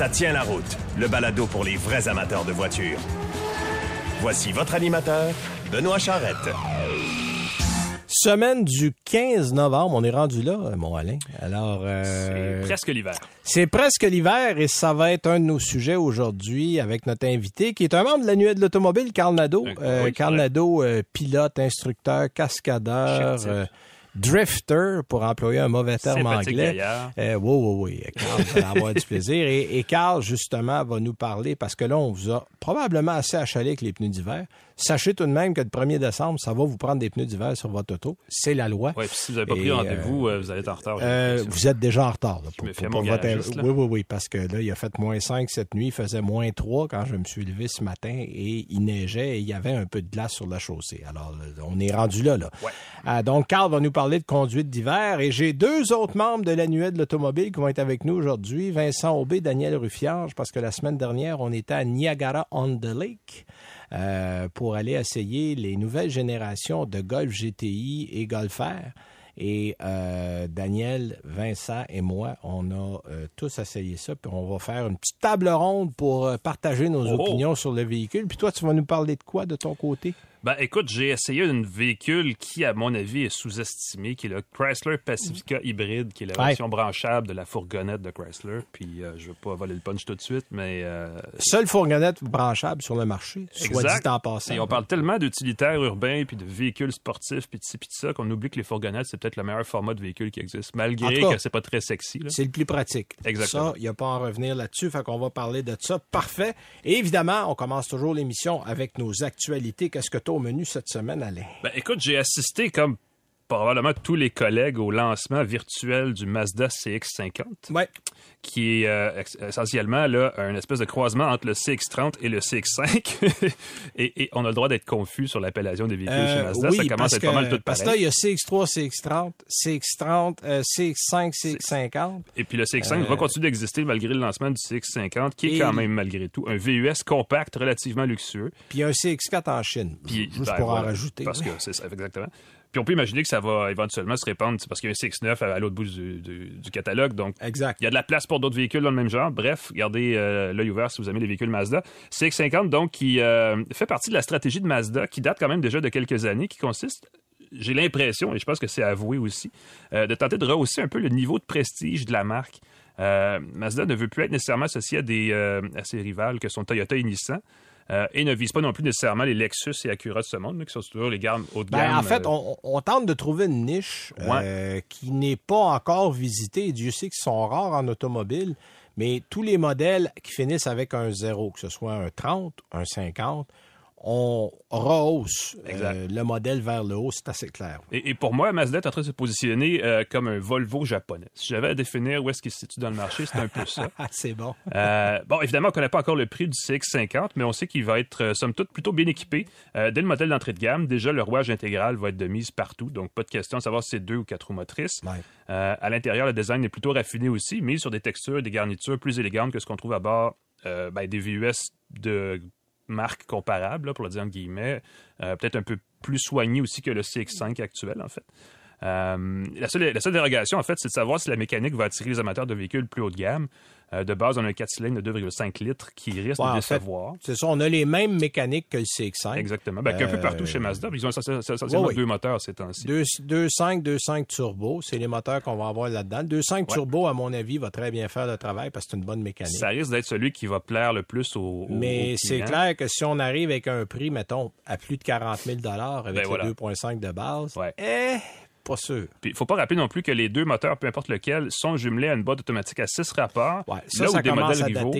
Ça tient la route, le balado pour les vrais amateurs de voitures. Voici votre animateur, Benoît Charrette. Semaine du 15 novembre, on est rendu là, euh, mon Alain. Alors, euh, C'est presque l'hiver. c'est presque l'hiver et ça va être un de nos sujets aujourd'hui avec notre invité qui est un membre de la nuée de l'automobile, Carl Nadeau. Euh, oui, Carl. Nadeau, euh, pilote, instructeur, cascadeur, Chef type. euh, drifter, pour employer un mauvais terme anglais. Euh, oui, oui, oui. Carl va avoir du plaisir. Et, et Carl, justement, va nous parler, parce que là, on vous a probablement assez achalé avec les pneus d'hiver. Sachez tout de même que le 1er décembre, ça va vous prendre des pneus d'hiver sur votre auto. C'est la loi. Ouais, puis si vous n'avez pas pris rendez-vous, euh, vous allez être en retard. Euh, vous êtes déjà en retard. Là, Je mon votre- là. Oui, oui, oui, parce que là, il a fait moins 5 cette nuit, il faisait moins 3 quand je me suis levé ce matin et il neigeait et il y avait un peu de glace sur la chaussée. Alors, euh, on est rendu là. là. Ouais. Euh, donc, Carl va nous parler de conduite d'hiver et j'ai deux autres membres de l'annuel de l'automobile qui vont être avec nous aujourd'hui, Vincent Aubé, Daniel Ruffiange, parce que la semaine dernière, on était à Niagara-on-the-Lake. Euh, pour aller essayer les nouvelles générations de Golf GTI et Golf R. Et euh, Daniel, Vincent et moi, on a euh, tous essayé ça. Puis on va faire une petite table ronde pour euh, partager nos Oh. opinions sur le véhicule. Puis toi, tu vas nous parler de quoi de ton côté? Ben écoute, j'ai essayé un véhicule qui, à mon avis, est sous-estimé, qui est le Chrysler Pacifica hybride, qui est la Ouais. version branchable de la fourgonnette de Chrysler. Puis euh, je veux pas voler le punch tout de suite, mais euh, Seule fourgonnette branchable sur le marché, soit Exact. dit en passant. Et on parle tellement d'utilitaires urbains puis de véhicules sportifs puis de ci puis de ça qu'on oublie que les fourgonnettes c'est peut-être le meilleur format de véhicule qui existe, malgré cas, que c'est pas très sexy. C'est le plus pratique. Exactement. Ça, il n'y a pas à en revenir là-dessus. Fait qu'on va parler de ça. Parfait. Et évidemment, on commence toujours l'émission avec nos actualités. Qu'est-ce que au menu cette semaine, Alain? Ben écoute, j'ai assisté comme probablement tous les collègues au lancement virtuel du Mazda CX-50, Ouais. qui est euh, essentiellement là un espèce de croisement entre le CX-30 et le CX-5. et, et on a le droit d'être confus sur l'appellation des véhicules chez Euh, Mazda. oui, ça commence à être pas mal tout Parce que là, pareil. il y a CX3, CX30, CX30, euh, CX5, CX50. Et puis le CX-5 va continuer d'exister malgré le lancement du CX-50, qui est Euh. Quand même malgré tout un VUS compact relativement luxueux. Puis il y a un CX4 en Chine. Puis, Juste ben, pour en rajouter. Parce que c'est ça, exactement. Puis on peut imaginer que ça va éventuellement se répandre, parce qu'il y a un CX9 à, à l'autre bout du, du- du catalogue. Donc, Exact. il y a de la place pour d'autres véhicules dans le même genre. Bref, gardez euh, l'œil ouvert si vous aimez les véhicules Mazda. CX50, donc, qui euh, fait partie de la stratégie de Mazda, qui date quand même déjà de quelques années, qui consiste, j'ai l'impression, et je pense que c'est avoué aussi, euh, de tenter de rehausser un peu le niveau de prestige de la marque. Euh, Mazda ne veut plus être nécessairement associé à, des, euh, à ses rivales que sont Toyota et Nissan. Euh, et ne vise pas non plus nécessairement les Lexus et Acura de ce monde, là, qui sont toujours les gammes haut de Ben, gamme. en fait, euh, on, on tente de trouver une niche euh, qui n'est pas encore visitée. Et Dieu sait qu'ils sont rares en automobile, mais tous les modèles qui finissent avec un zéro, que ce soit un 30, un 50, on rehausse euh, le modèle vers le haut, c'est assez clair. Et, et pour moi, Mazda est en train de se positionner euh, comme un Volvo japonais. Si j'avais à définir où est-ce qu'il se situe dans le marché, c'est un peu ça. Ah, c'est bon. Euh, bon, évidemment, on ne connaît pas encore le prix du CX-50, mais on sait qu'il va être, somme toute, plutôt bien équipé. Dès le modèle d'entrée de gamme, déjà, le rouage intégral va être de mise partout, donc pas de question de savoir si c'est deux ou quatre roues motrices. Ouais. À l'intérieur, le design est plutôt raffiné aussi, mis sur des textures et des garnitures plus élégantes que ce qu'on trouve à bord ben, des VUS de marque comparable, pour le dire entre guillemets. Euh, Peut-être un peu plus soigné aussi que le CX5 actuel, en fait. Euh, la seule dérogation, en fait, c'est de savoir si la mécanique va attirer les amateurs de véhicules plus haut de gamme. Euh, de base, on a un 4 cylindres de 2,5 litres qui risque Ouais, de décevoir. C'est ça, on a les mêmes mécaniques que le CX5. Exactement. Ben, qu'un peu Euh, partout chez Mazda. Ils ont essentiellement Ouais, deux moteurs ces temps-ci. 2.5, 2.5 turbo, c'est les moteurs qu'on va avoir là-dedans. 2.5 turbo, à mon avis, va très bien faire le travail parce que c'est une bonne mécanique. Ça risque d'être celui qui va plaire le plus aux, aux- Mais c'est clair que si on arrive avec un prix, mettons, à plus de 40 000 avec Ben le voilà. 2.5 de base, eh, pas sûr. Puis, il faut pas rappeler non plus que les deux moteurs, peu importe lequel, sont jumelés à une boîte automatique à 6 rapports. Ouais, ça, là ça où des modèles à rivaux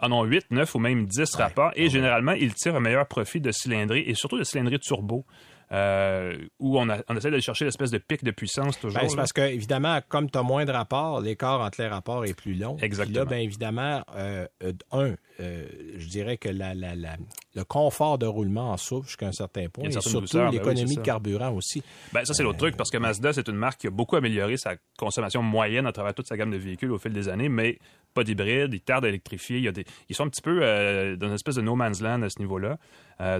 en ont 8, 9 ou même 10 rapports. Et généralement, ils tirent un meilleur profit de cylindrée et surtout de cylindrée turbo. Euh, où on, a- on essaie d'aller chercher l'espèce de pic de puissance toujours. Ben, c'est parce que, évidemment, comme tu as moins de rapports, l'écart entre les rapports est plus long. Exactement. Puis là, bien évidemment, euh, euh, un, euh, je dirais que la, la- la- le confort de roulement en souffre jusqu'à un certain point. Et surtout douceur, ben oui, l'économie de carburant aussi. Ben, ça, c'est l'autre truc, parce que Mazda, c'est une marque qui a beaucoup amélioré sa consommation moyenne à travers toute sa gamme de véhicules au fil des années, mais pas d'hybride, ils tardent à électrifier. Il y a des- ils sont un petit peu dans une espèce de no man's land à ce niveau-là.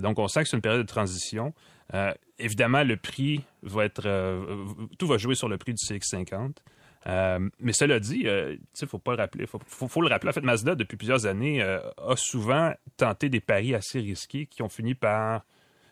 Donc, on sent que c'est une période de transition. Euh, évidemment, le prix va être. euh, tout va jouer sur le prix du CX50. Euh, mais cela dit, tu sais, faut pas le rappeler. Faut, faut, faut le rappeler. En fait, Mazda, depuis plusieurs années, a souvent tenté des paris assez risqués qui ont fini par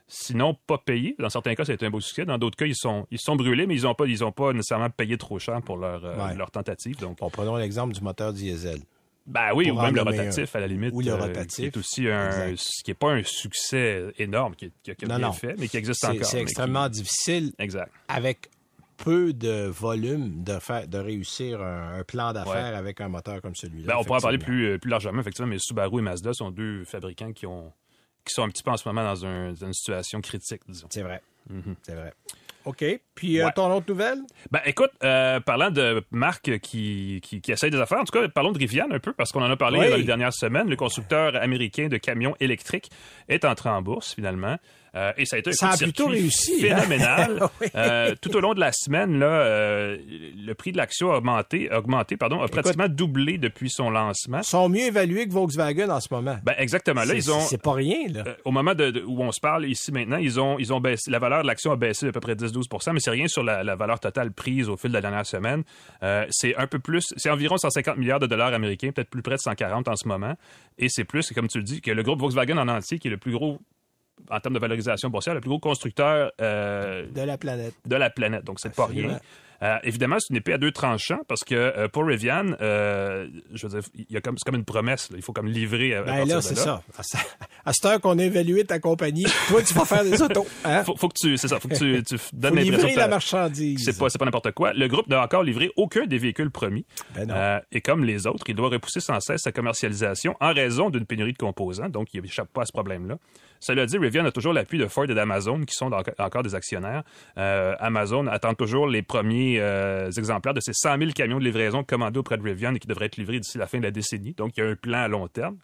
sinon pas payé. Dans certains cas, ça a été un beau succès. Dans d'autres cas, ils sont, ils sont brûlés, mais ils n'ont pas, ils ont pas nécessairement payé trop cher pour leur, Ouais. leur tentative. Donc, Bon, prenons l'exemple du moteur diesel. Ben oui, ou même le rotatif, à la limite. Ou le euh, rotatif. qui est aussi un, Exact. qui n'est pas un succès énorme, qui, qui, qui a Non, bien non. fait, mais qui existe encore. c'est extrêmement qui- difficile Exact. avec peu de volume de, faire, de réussir un, un plan d'affaires avec un moteur comme celui-là. Ben, on pourra en parler plus, euh, plus largement, effectivement, mais Subaru et Mazda sont deux fabricants qui ont qui sont un petit peu en ce moment dans, un- dans une situation critique, disons. C'est vrai. C'est vrai. OK. Puis, euh, Ouais. ton autre nouvelle? Ben, écoute, euh, parlant de marques qui, qui, qui essayent des affaires, en tout cas, parlons de Rivian un peu, parce qu'on en a parlé Oui. dans les dernières semaines. Le constructeur américain de camions électriques est entré en bourse, finalement. Euh, et ça a été un Ça a plutôt réussi, hein? phénoménal. Oui. Euh, tout au long de la semaine, là, euh, le prix de l'action a augmenté, a augmenté pardon, a pratiquement doublé depuis son lancement. Ils sont mieux évalués que Volkswagen en ce moment. Ben, exactement. Là, C'est- ils ont, C'est pas rien, là. au moment de, de- où on se parle ici maintenant, ils ont, ils ont baissé, la valeur de l'action a baissé d'à peu près 10-12% mais c'est rien sur la, la valeur totale prise au fil de la dernière semaine. C'est un peu plus, c'est environ 150 milliards de dollars américains, peut-être plus près de 140 en ce moment. Et c'est plus, comme tu le dis, que le groupe Volkswagen en entier, qui est le plus gros en termes de valorisation boursière, le plus gros constructeur euh, de la planète. de la planète. Donc, c'est pas rien. Euh, évidemment, c'est une épée à deux tranchants parce que euh, pour Rivian, euh, je veux dire, a comme, c'est comme une promesse. là. Il faut comme livrer à, à Ben partir là, c'est ça. À ce- À cette heure qu'on a évalué ta compagnie, toi, tu vas faire des autos. Hein? Faut, faut que tu, c'est ça, faut que tu, tu donnes Faut livrer que la marchandise. c'est pas, c'est pas n'importe quoi. Le groupe n'a encore livré aucun des véhicules promis. Ben non. Euh, et comme les autres, il doit repousser sans cesse sa commercialisation en raison d'une pénurie de composants. Donc, il n'échappe pas à ce problème-là. Cela dit, Rivian a toujours l'appui de Ford et d'Amazon, qui sont encore des actionnaires. Euh, Amazon attend toujours les premiers euh, exemplaires de ces 100 000 camions de livraison commandés auprès de Rivian et qui devraient être livrés d'ici la fin de la décennie. Donc, il y a un plan à long terme.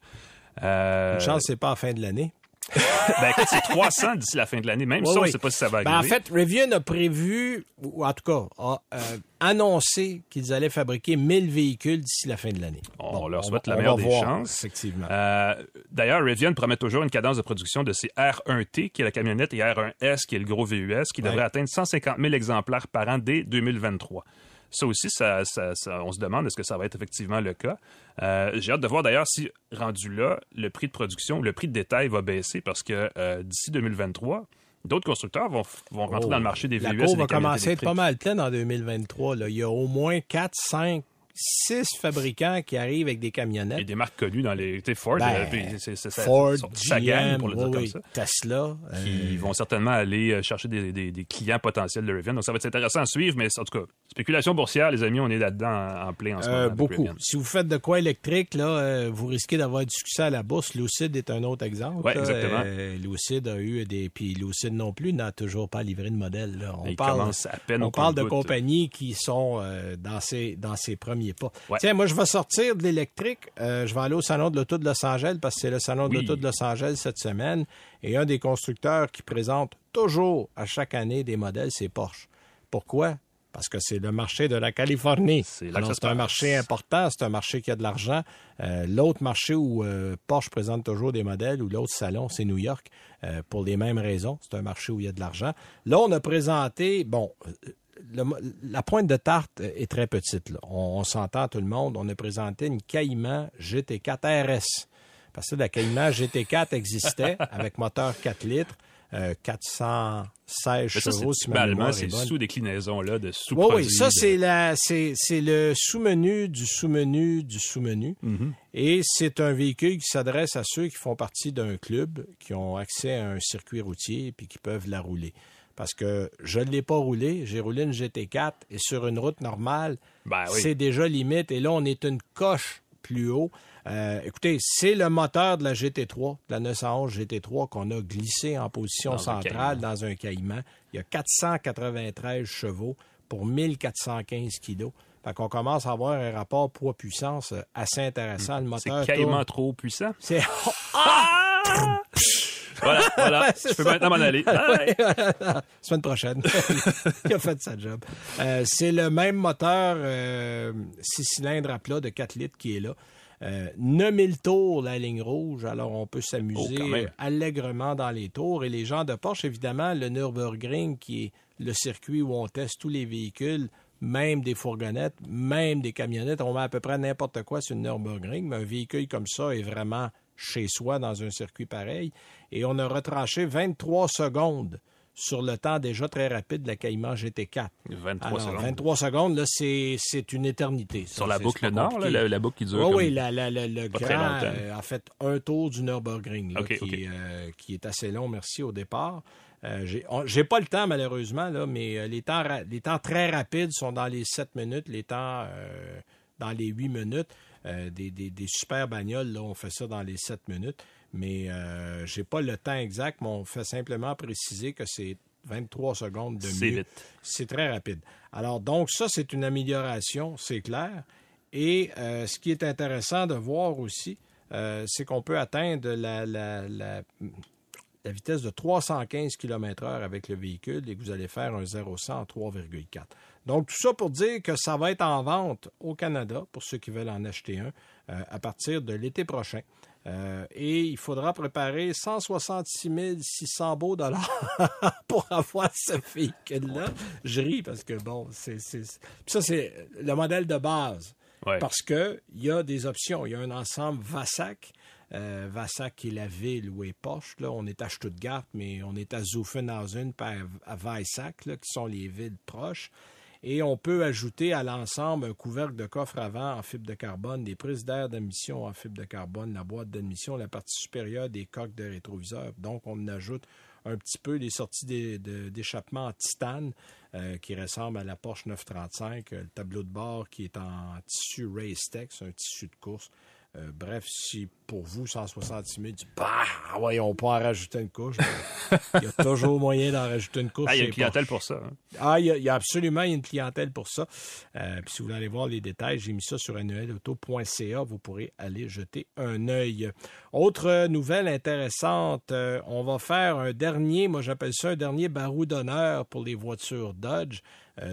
Euh, Une chance, c'est pas à fin de l'année. ben, écoute, c'est 300 d'ici la fin de l'année. Même Oui, ça, on ne oui. sait pas si ça va Ben, arriver. en fait, Rivian a prévu, ou en tout cas, a euh, annoncé qu'ils allaient fabriquer 1000 véhicules d'ici la fin de l'année. On leur souhaite la meilleure des voir, chances. Effectivement. Euh, D'ailleurs, Rivian promet toujours une cadence de production de ses R1T, qui est la camionnette, et R1S, qui est le gros VUS, qui devrait Ouais. atteindre 150 000 exemplaires par an dès 2023. Ça aussi, ça, ça- ça- on se demande est-ce que ça va être effectivement le cas. Euh, J'ai hâte de voir d'ailleurs si, rendu là, le prix de production, le prix de détail va baisser parce que euh, d'ici 2023, d'autres constructeurs vont, vont rentrer Oh, dans le marché des VUS. La cour va commencer à être pas mal pleine en 2023. là. Il y a au moins 4, 5, 6 fabricants qui arrivent avec des camionnettes. Et des marques connues dans les. Tu Ford, Ben, euh, c'est- Ford, ça GM, pour le dire oui, comme oui, ça. Tesla. euh, qui vont certainement aller euh, chercher des, des- des clients potentiels de Rivian. Donc, ça va être intéressant à suivre, mais en tout cas, spéculation boursière, les amis, on est là-dedans en, plein en ce Euh, moment. beaucoup. Si vous faites de quoi électrique, là, euh, vous risquez d'avoir du succès à la bourse. Lucid est un autre exemple. Là. exactement. Euh, Lucid a eu des. Puis Lucid non plus n'a toujours pas livré de modèle. là. On Il parle, à peine on parle de compagnies qui sont euh, dans, ses, dans ses premiers pas. Ouais. Tiens, moi, je vais sortir de l'électrique. Euh, je vais aller au Salon de l'Auto de Los Angeles parce que c'est le Salon de Oui. l'Auto de Los Angeles cette semaine. Et un des constructeurs qui présente toujours à chaque année des modèles, c'est Porsche. Pourquoi? Parce que c'est le marché de la Californie. C'est un marché important, c'est un marché qui a de l'argent. Euh, l'autre marché où euh, Porsche présente toujours des modèles, ou l'autre salon, c'est New York, euh, pour les mêmes raisons. C'est un marché où il y a de l'argent. Là, on a présenté, bon, le la pointe de tarte est très petite. là. On, on s'entend tout le monde. On a présenté une Cayman GT4 RS. Parce que la Cayman GT4 existait avec moteur 4 litres, euh, 416 Mais ça, chevaux, c'est si ma typalement mémoire est ces bonne. sous-déclinaisons-là de Oui, sous-produits. oui, ça, c'est la, c'est, c'est le sous-menu du sous-menu du sous-menu. Mhm. Et c'est un véhicule qui s'adresse à ceux qui font partie d'un club, qui ont accès à un circuit routier puis qui peuvent la rouler. Parce que je ne l'ai pas roulé, j'ai roulé une GT4 et sur une route normale, Ben oui. c'est déjà limite. Et là, on est une coche plus haut. Euh, écoutez, c'est le moteur de la GT3, de la 911 GT3 qu'on a glissé en position Dans centrale dans un Caïman. Il y a 493 chevaux pour 1415 kilos. Fait qu'on commence à avoir un rapport poids-puissance euh, assez intéressant. Le. C'est moteur carrément tourne- trop puissant. C'est Voilà, voilà. c'est je peux ça. maintenant m'en aller. Semaine prochaine. Il a fait sa job. Euh, c'est le même moteur 6 cylindres à plat de 4 litres qui est là. Euh, 9000 tours la ligne rouge, alors on peut Oh, s'amuser euh, allègrement dans les tours. Et les gens de Porsche, évidemment, le Nürburgring, qui est le circuit où on teste tous les véhicules, même des fourgonnettes, même des camionnettes, on met à peu près n'importe quoi sur le Nürburgring, mais un véhicule comme ça est vraiment chez soi dans un circuit pareil. Et on a retranché 23 secondes sur le temps déjà très rapide de la Caïman GT4. 23 Alors, secondes. 23 secondes, là, c'est, c'est une éternité. ça. Sur la boucle nord, là, la, la boucle qui dure. Oui, comme- oui, la, le pas très grand longtemps. euh, a fait un tour du Nürburgring, là, qui, euh, qui est assez long, merci au départ. Euh, j'ai, pas le temps, malheureusement, là, mais euh, les, temps, les temps très rapides sont dans les 7 minutes, les temps euh, dans les 8 minutes. Euh, des, des- des super bagnoles, là, on fait ça dans les 7 minutes. Mais euh, j'ai pas le temps exact, mais on fait simplement préciser que c'est 23 secondes de vite. C'est très rapide. Alors, donc, ça, c'est une amélioration, c'est clair. Et euh, ce qui est intéressant de voir aussi, c'est qu'on peut atteindre la, la- la- la vitesse de 315 km/h avec le véhicule et que vous allez faire un 0-100 en 3,4. Donc, tout ça pour dire que ça va être en vente au Canada, pour ceux qui veulent en acheter un, euh, à partir de l'été prochain. Euh, et il faudra préparer 166 600 beaux dollars pour avoir ce véhicule-là. Je ris parce que, bon, c'est, ça, c'est le modèle de base. Ouais. Parce qu'il y a des options. Il y a un ensemble Vassac. Euh, Vassac qui est la ville où est Porsche. Là. On est à Stuttgart, mais on est à Zuffenhausen, à Weissach, là, qui sont les villes proches. Et on peut ajouter à l'ensemble un couvercle de coffre avant en fibre de carbone, des prises d'air d'admission en fibre de carbone, la boîte d'admission, la partie supérieure des coques de rétroviseur. Donc, on ajoute un petit peu les sorties d'échappement en titane euh, qui ressemble à la Porsche 935, euh, le tableau de bord qui est en tissu Racetex, un tissu de course. Euh, bref, si pour vous, 166 000, tu bah, on peut en rajouter une couche. Il y a toujours moyen d'en rajouter une couche. Ah, il y a une clientèle pour ça. hein. Ah, il y, a, il y a absolument une clientèle pour ça. Euh, puis si vous voulez aller voir les détails, j'ai mis ça sur annuelauto.ca. Vous pourrez aller jeter un œil. Autre nouvelle intéressante, euh, on va faire un dernier, moi j'appelle ça un dernier barou d'honneur pour les voitures Dodge.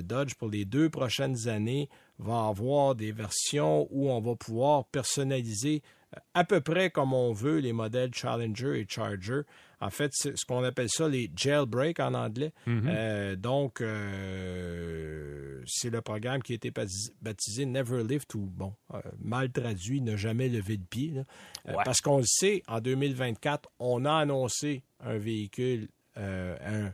Dodge, pour les deux prochaines années, va avoir des versions où on va pouvoir personnaliser euh, à peu près comme on veut les modèles Challenger et Charger. En fait, c'est ce qu'on appelle ça les jailbreak en anglais. Euh, donc, euh, c'est le programme qui a été baptisé- Never Lift ou, bon, euh, mal traduit, ne jamais lever de pied. là. Ouais. Parce qu'on le sait, en 2024, on a annoncé un véhicule, un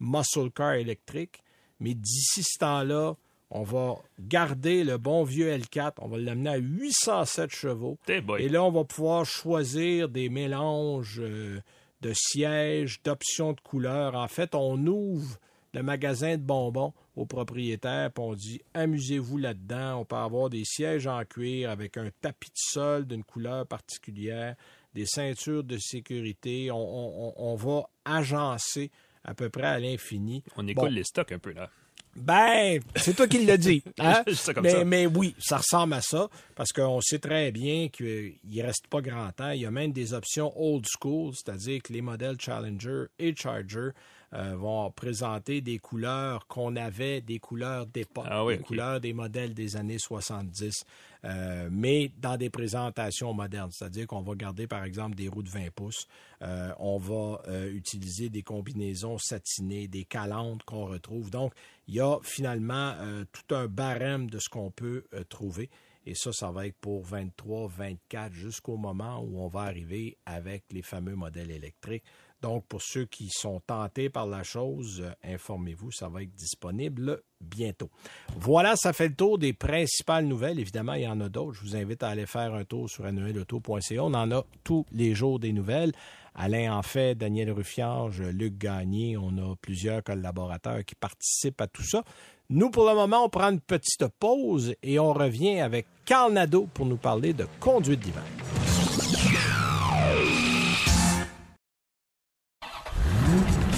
muscle car électrique, mais d'ici ce temps-là, on va garder le bon vieux L4, on va l'amener à 807 chevaux. Et là, on va pouvoir choisir des mélanges euh, de sièges, d'options de couleurs. En fait, on ouvre le magasin de bonbons aux propriétaires, puis on dit amusez-vous là-dedans. On peut avoir des sièges en cuir avec un tapis de sol d'une couleur particulière, des ceintures de sécurité. On, on- on- on va agencer à peu près à l'infini. On Bon, écoule les stocks un peu, là. Ben, c'est toi qui l'as dit. Hein? Mais, ça. mais oui, ça ressemble à ça, parce qu'on sait très bien qu'il ne reste pas grand temps. Il y a même des options old school, c'est-à-dire que les modèles Challenger et Charger euh, vont présenter des couleurs qu'on avait, des couleurs d'époque, Ah oui, des couleurs des modèles des années 70, euh, mais dans des présentations modernes. C'est-à-dire qu'on va garder, par exemple, des roues de 20 pouces. Euh, on va euh, utiliser des combinaisons satinées, des calandres qu'on retrouve. Donc, il y a finalement tout un barème de ce qu'on peut trouver. Et ça, ça va être pour 23, 24, jusqu'au moment où on va arriver avec les fameux modèles électriques. Donc, pour ceux qui sont tentés par la chose, euh, informez-vous, ça va être disponible bientôt. Voilà, ça fait le tour des principales nouvelles. Évidemment, il y en a d'autres. Je vous invite à aller faire un tour sur annuelauto.ca. On en a tous les jours des nouvelles. Alain en fait, Daniel Ruffiange, Luc Gagné, on a plusieurs collaborateurs qui participent à tout ça. Nous, pour le moment, on prend une petite pause et on revient avec Carl Nadeau pour nous parler de conduite d'hiver.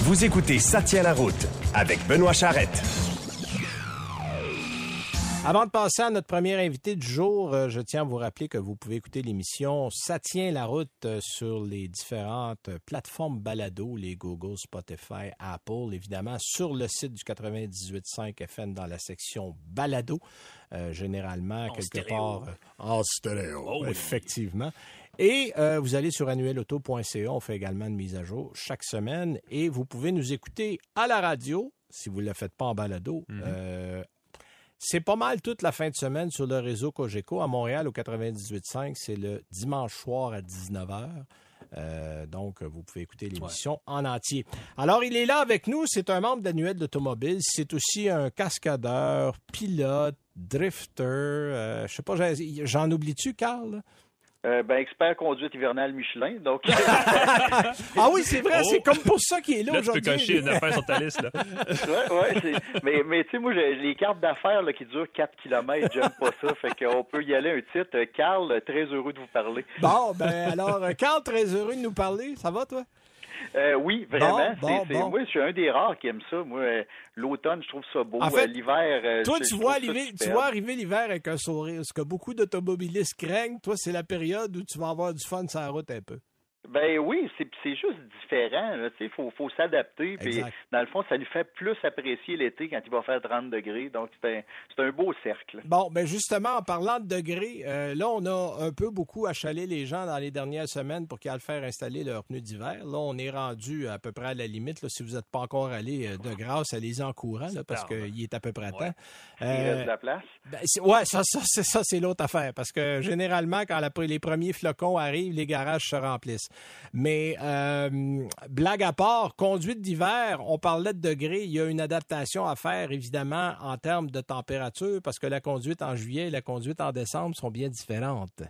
Vous écoutez Ça tient la route avec Benoît Charrette. Avant de passer à notre premier invité du jour, euh, je tiens à vous rappeler que vous pouvez écouter l'émission Ça tient la route euh, sur les différentes plateformes balado, les Google, Spotify, Apple, évidemment, sur le site du 98.5 FM dans la section balado, euh, généralement quelque part en stéréo, Oh oui. effectivement. Et euh, vous allez sur annuelauto.ca, on fait également une mise à jour chaque semaine et vous pouvez nous écouter à la radio, si vous ne le faites pas en balado. Euh, c'est pas mal toute la fin de semaine sur le réseau Cogeco à Montréal au 98.5. C'est le dimanche soir à 19h. Euh, donc, vous pouvez écouter l'émission en entier. Alors, il est là avec nous. C'est un membre d'Annuel d'Automobile. C'est aussi un cascadeur, pilote, drifter. euh, je sais pas, j'en oublie-tu, Carl? Euh, ben, expert conduite hivernale Michelin. Donc, Ah oui, c'est vrai, Oh. c'est comme pour ça qu'il est là, Là, tu peux aujourd'hui. cocher une affaire sur ta liste. Là. ouais, mais, mais tu sais, moi, j'ai les cartes d'affaires là, qui durent 4 km, j'aime pas ça. Fait qu'on peut y aller un titre. Carl, très heureux de vous parler. Bon, ben alors, Carl, très heureux de nous parler. Ça va, toi? Euh, oui, vraiment. Bon, c'est- bon, c'est- bon. Moi, je suis un des rares qui aime ça. Moi, euh, l'automne, je trouve ça beau. En fait, Euh, l'hiver, euh, Toi, tu vois, arriver, tu vois arriver l'hiver avec un sourire. Ce que beaucoup d'automobilistes craignent, toi, c'est la période où tu vas avoir du fun sur la route un peu. Ben oui, c'est c'est juste différent. sais, faut, faut s'adapter. Dans le fond, ça lui fait plus apprécier l'été quand il va faire 30 degrés. Donc c'est un, c'est un beau cercle. Bon, ben justement, en parlant de degrés, euh, là, on a un peu beaucoup achalé les gens dans les dernières semaines pour qu'ils aillent faire installer leurs pneus d'hiver. Là, on est rendu à peu près à la limite. Là, si vous n'êtes pas encore allé euh, de grâce, allez-y en courant, là, parce qu'il est à peu près temps. Ouais. Il Euh, reste de la place. Ben, ouais, ça, ça, c'est ça, c'est l'autre affaire. Parce que généralement, quand la- les premiers flocons arrivent, les garages se remplissent. Mais euh, blague à part, conduite d'hiver, on parlait de degrés. Il y a une adaptation à faire, évidemment, en termes de température, parce que la conduite en juillet et la conduite en décembre sont bien différentes.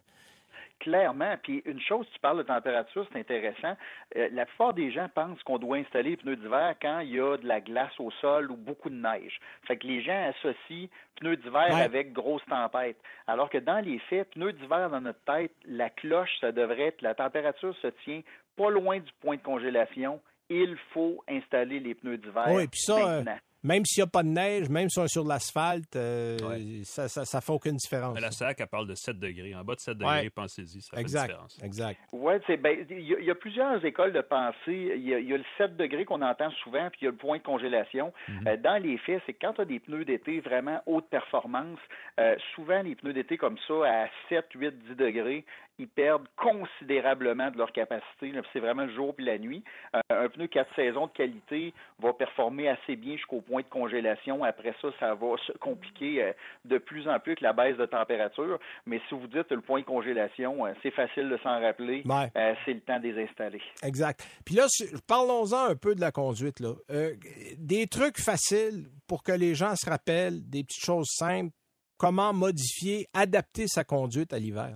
Clairement. Puis une chose, tu parles de température, c'est intéressant. Euh, la plupart des gens pensent qu'on doit installer les pneus d'hiver quand il y a de la glace au sol ou beaucoup de neige. Fait que les gens associent pneus d'hiver Ouais. avec grosse tempête. Alors que dans les faits, pneus d'hiver dans notre tête, la cloche, ça devrait être, la température se tient pas loin du point de congélation. Il faut installer les pneus d'hiver Oui, puis ça, euh, maintenant. Même s'il n'y a pas de neige, même si on est sur de l'asphalte, euh, Ouais. ça, ça, ça fait aucune différence. Mais la SAC, elle parle de 7 degrés. En bas de 7 Ouais. degrés, pensez-y, ça fait une Exact, différence. exact. Oui, c'est ben il y, a- il y a plusieurs écoles de pensée. Il y a, il y a le 7 degrés qu'on entend souvent, puis il y a le point de congélation. Euh, dans les faits, c'est que quand tu as des pneus d'été vraiment haute performance, euh, souvent les pneus d'été comme ça, à 7, 8, 10 degrés, ils perdent considérablement de leur capacité. C'est vraiment le jour puis la nuit. Euh, un pneu 4 saisons de qualité va performer assez bien jusqu'au point de congélation. Après ça, ça va se compliquer euh, de plus en plus avec la baisse de température. Mais si vous dites le point de congélation, euh, c'est facile de s'en rappeler. Ouais. C'est le temps de les installer. Exact. Puis là, parlons-en un peu de la conduite. Là. Euh, des trucs faciles pour que les gens se rappellent, des petites choses simples. Comment modifier, adapter sa conduite à l'hiver?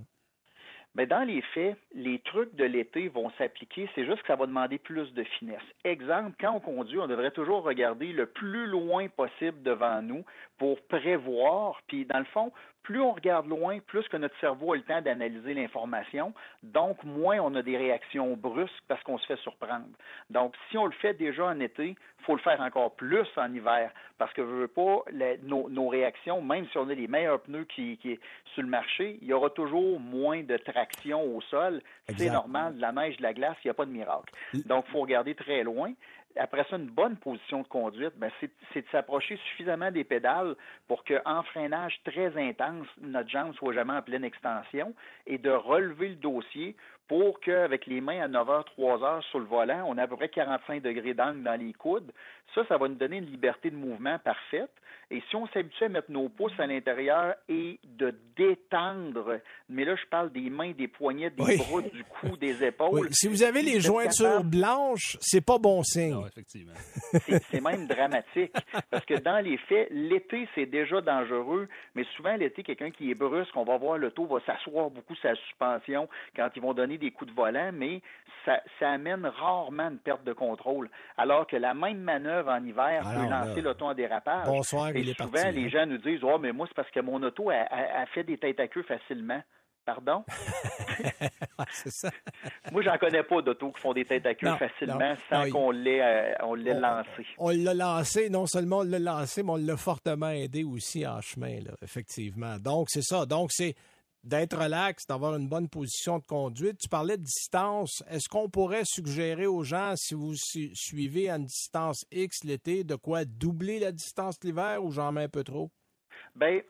Mais dans les faits, les trucs de l'été vont s'appliquer, c'est juste que ça va demander plus de finesse. Exemple, quand on conduit, on devrait toujours regarder le plus loin possible devant nous pour prévoir, puis dans le fond, plus on regarde loin, plus que notre cerveau a le temps d'analyser l'information, donc moins on a des réactions brusques parce qu'on se fait surprendre. Donc, si on le fait déjà en été, il faut le faire encore plus en hiver parce que je veux pas la- nos, nos réactions, même si on a les meilleurs pneus qui, qui sur le marché, il y aura toujours moins de traction au sol. C'est normal, de la neige, de la glace, il n'y a pas de miracle. Donc, il faut regarder très loin. Après ça, une bonne position de conduite, ben, c'est de s'approcher suffisamment des pédales pour qu'en freinage très intense, notre jambe soit jamais en pleine extension et de relever le dossier pour qu'avec les mains à 9h, 3h sur le volant, on a à peu près 45 degrés d'angle dans les coudes. Ça, ça va nous donner une liberté de mouvement parfaite. Et si on s'habitue à mettre nos pouces à l'intérieur et de détendre, mais là, je parle des mains, des poignets, des bras, du cou, des épaules. Si vous avez les jointures blanches, c'est pas bon signe. Non, effectivement. C'est même dramatique. Parce que dans les faits, l'été, c'est déjà dangereux, mais souvent, l'été, quelqu'un qui est brusque, on va voir le taux va s'asseoir beaucoup sa suspension quand ils vont donner des coups de volant, mais ça, ça amène rarement une perte de contrôle. Alors que la même manœuvre en hiver peut lancer l'auto en dérapage. Bonsoir, et souvent, les gens nous disent Oh, mais moi, c'est parce que mon auto a, fait des têtes à queue facilement. Pardon? c'est ça. Moi, j'en connais pas d'auto qui font des têtes à queue facilement sans qu'on l'ait euh, lancé. On l'a lancé, non seulement on l'a lancé, mais on l'a fortement aidé aussi en chemin, là, effectivement. Donc, c'est ça. Donc, c'est d'être relax, d'avoir une bonne position de conduite. Tu parlais de distance. Est-ce qu'on pourrait suggérer aux gens, si vous suivez à une distance X l'été, de quoi doubler la distance l'hiver ou j'en mets un peu trop? Ben,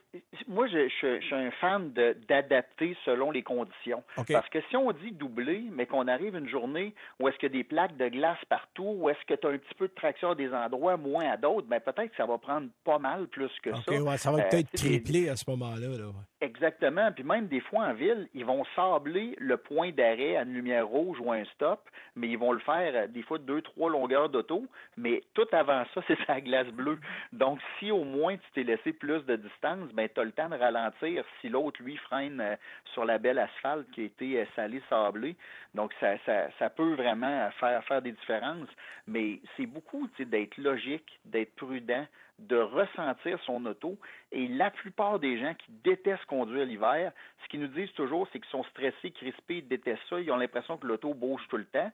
moi, je, suis un fan d'adapter selon les conditions. Parce que si on dit doubler, mais qu'on arrive une journée où est-ce qu'il y a des plaques de glace partout, où est-ce que tu as un petit peu de traction à des endroits, moins à d'autres, ben peut-être que ça va prendre pas mal plus que ça. ça va peut-être euh, tripler à ce moment-là. Là, Exactement. Puis même des fois en ville, ils vont sabler le point d'arrêt à une lumière rouge ou un stop, mais ils vont le faire euh, des fois deux, trois longueurs d'auto, mais tout avant ça, c'est sa glace bleue. Donc, si au moins tu t'es laissé plus de distance, ben tu as le temps de ralentir si l'autre, lui, freine euh, sur la belle asphalte qui a été euh, salée, sablée. Donc, ça, ça, peut vraiment faire, faire des différences, mais c'est beaucoup d'être logique, d'être prudent, de ressentir son auto. Et la plupart des gens qui détestent conduire l'hiver, ce qu'ils nous disent toujours, c'est qu'ils sont stressés, crispés, ils détestent ça, ils ont l'impression que l'auto bouge tout le temps.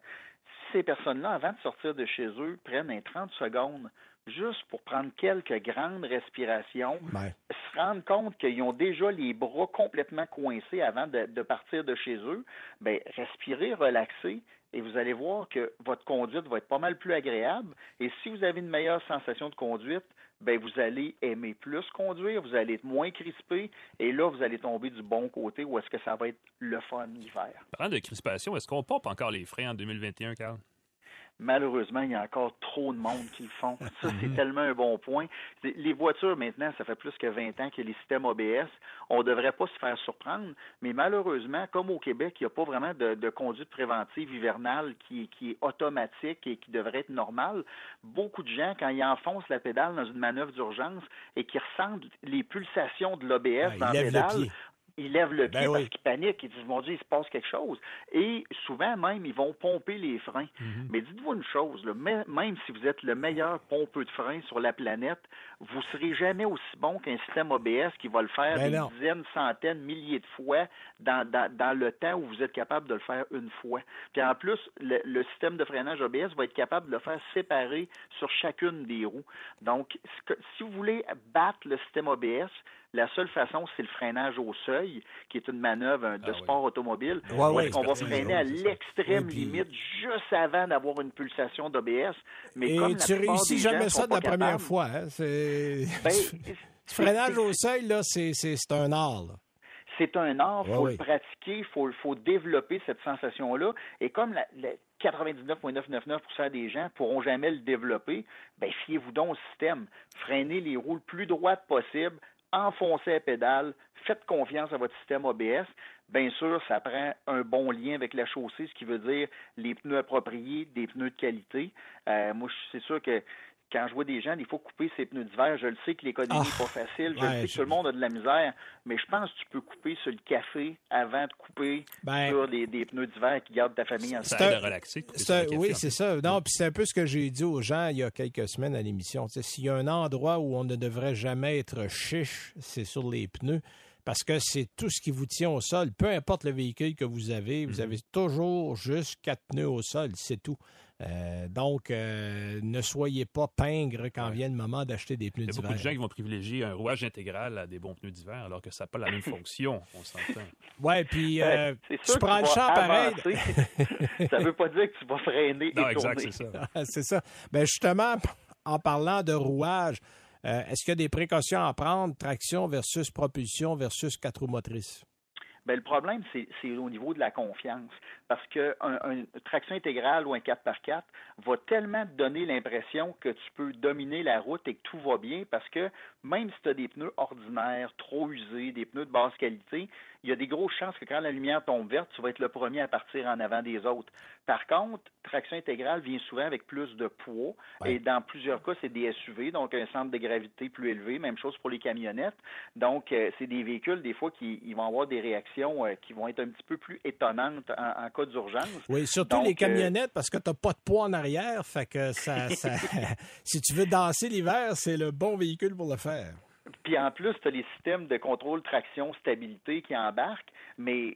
Ces personnes-là, avant de sortir de chez eux, prennent un 30 secondes juste pour prendre quelques grandes respirations, se rendre compte qu'ils ont déjà les bras complètement coincés avant de, partir de chez eux, ben, respirer, relaxer, et vous allez voir que votre conduite va être pas mal plus agréable. Et si vous avez une meilleure sensation de conduite, ben vous allez aimer plus conduire, vous allez être moins crispé, et là, vous allez tomber du bon côté où est-ce que ça va être le fun l'hiver. Parlant de crispation, est-ce qu'on pompe encore les freins en 2021, Carl? Malheureusement, il y a encore trop de monde qui le font. Ça, c'est mhm. tellement un bon point. Les voitures, maintenant, ça fait plus que 20 ans que les systèmes ABS. On ne devrait pas se faire surprendre, mais malheureusement, comme au Québec, il n'y a pas vraiment de, conduite préventive hivernale qui, qui, est automatique et qui devrait être normale. Beaucoup de gens, quand ils enfoncent la pédale dans une manœuvre d'urgence et qui ressentent les pulsations de l'ABS dans la pédale, ils lèvent le ben pied parce qu'ils paniquent, ils disent, mon Dieu, il se passe quelque chose. Et souvent même, ils vont pomper les freins. Mhm. Mais dites-vous une chose, même si vous êtes le meilleur pompeux de freins sur la planète, vous serez jamais aussi bon qu'un système ABS qui va le faire ben des dizaines, centaines, milliers de fois dans, dans, le temps où vous êtes capable de le faire une fois. Puis en plus, le, le système de freinage ABS va être capable de le faire séparer sur chacune des roues. Donc, si vous voulez battre le système ABS, la seule façon, c'est le freinage au seuil, qui est une manœuvre de ah sport automobile. Ouais, qu'on va freiner à l'extrême limite juste avant d'avoir une pulsation d'ABS. Mais Et comme tu réussis jamais ça de la première fois. Hein? C'est... Ben, freinage au seuil, là, c'est, un art. C'est un art, il faut le pratiquer, il faut, faut développer cette sensation-là. Et comme la, 99,999% des gens pourront jamais le développer, ben fiez-vous donc au système. Freinez les roues le plus droites possible, enfoncez la pédale, faites confiance à votre système ABS. Bien sûr, ça prend un bon lien avec la chaussée, ce qui veut dire les pneus appropriés, des pneus de qualité. Euh, moi, c'est sûr que quand je vois des gens, il faut couper ses pneus d'hiver. Je le sais que l'économie n'est pas ah, facile. Je sais que tout le monde a de la misère. Mais je pense que tu peux couper sur le café avant de couper ben, sur des, pneus d'hiver qui gardent ta famille en Ça relaxer. oui, c'est ça. Non, puis c'est un peu ce que j'ai dit aux gens il y a quelques semaines à l'émission. S'il y a un endroit où on ne devrait jamais être chiche, c'est sur les pneus parce que c'est tout ce qui vous tient au sol. Peu importe le véhicule que vous avez, vous mm-hmm. avez toujours juste quatre pneus au sol, c'est tout. Euh, donc, euh, ne soyez pas pingre quand vient le moment d'acheter des pneus d'hiver. Il y a beaucoup de gens qui vont privilégier un rouage intégral à des bons pneus d'hiver alors que ça n'a pas la même fonction, on s'entend. Oui, puis euh, tu prends le champ pareil. ça ne veut pas dire que tu vas freiner non, exact, c'est ça. c'est ça. Ben justement, en parlant de rouage, est-ce qu'il y a des précautions à prendre, traction versus propulsion versus quatre roues motrices? Ben, le problème, c'est au niveau de la confiance. Parce qu'une un, traction intégrale ou un 4x4 va tellement te donner l'impression que tu peux dominer la route et que tout va bien parce que même si tu as des pneus ordinaires, trop usés, des pneus de basse qualité, il y a des grosses chances que quand la lumière tombe verte, tu vas être le premier à partir en avant des autres. Par contre, traction intégrale vient souvent avec plus de poids et dans plusieurs cas, c'est des SUV, donc un centre de gravité plus élevé. Même chose pour les camionnettes. Donc, euh, c'est des véhicules, des fois, qui ils vont avoir des réactions euh, qui vont être un petit peu plus étonnantes en, cas d'urgence. Oui, surtout les euh, camionnettes, parce que tu n'as pas de poids en arrière. Fait que ça, si tu veux danser l'hiver, c'est le bon véhicule pour le faire. Puis en plus, tu as les systèmes de contrôle, traction, stabilité qui embarquent, mais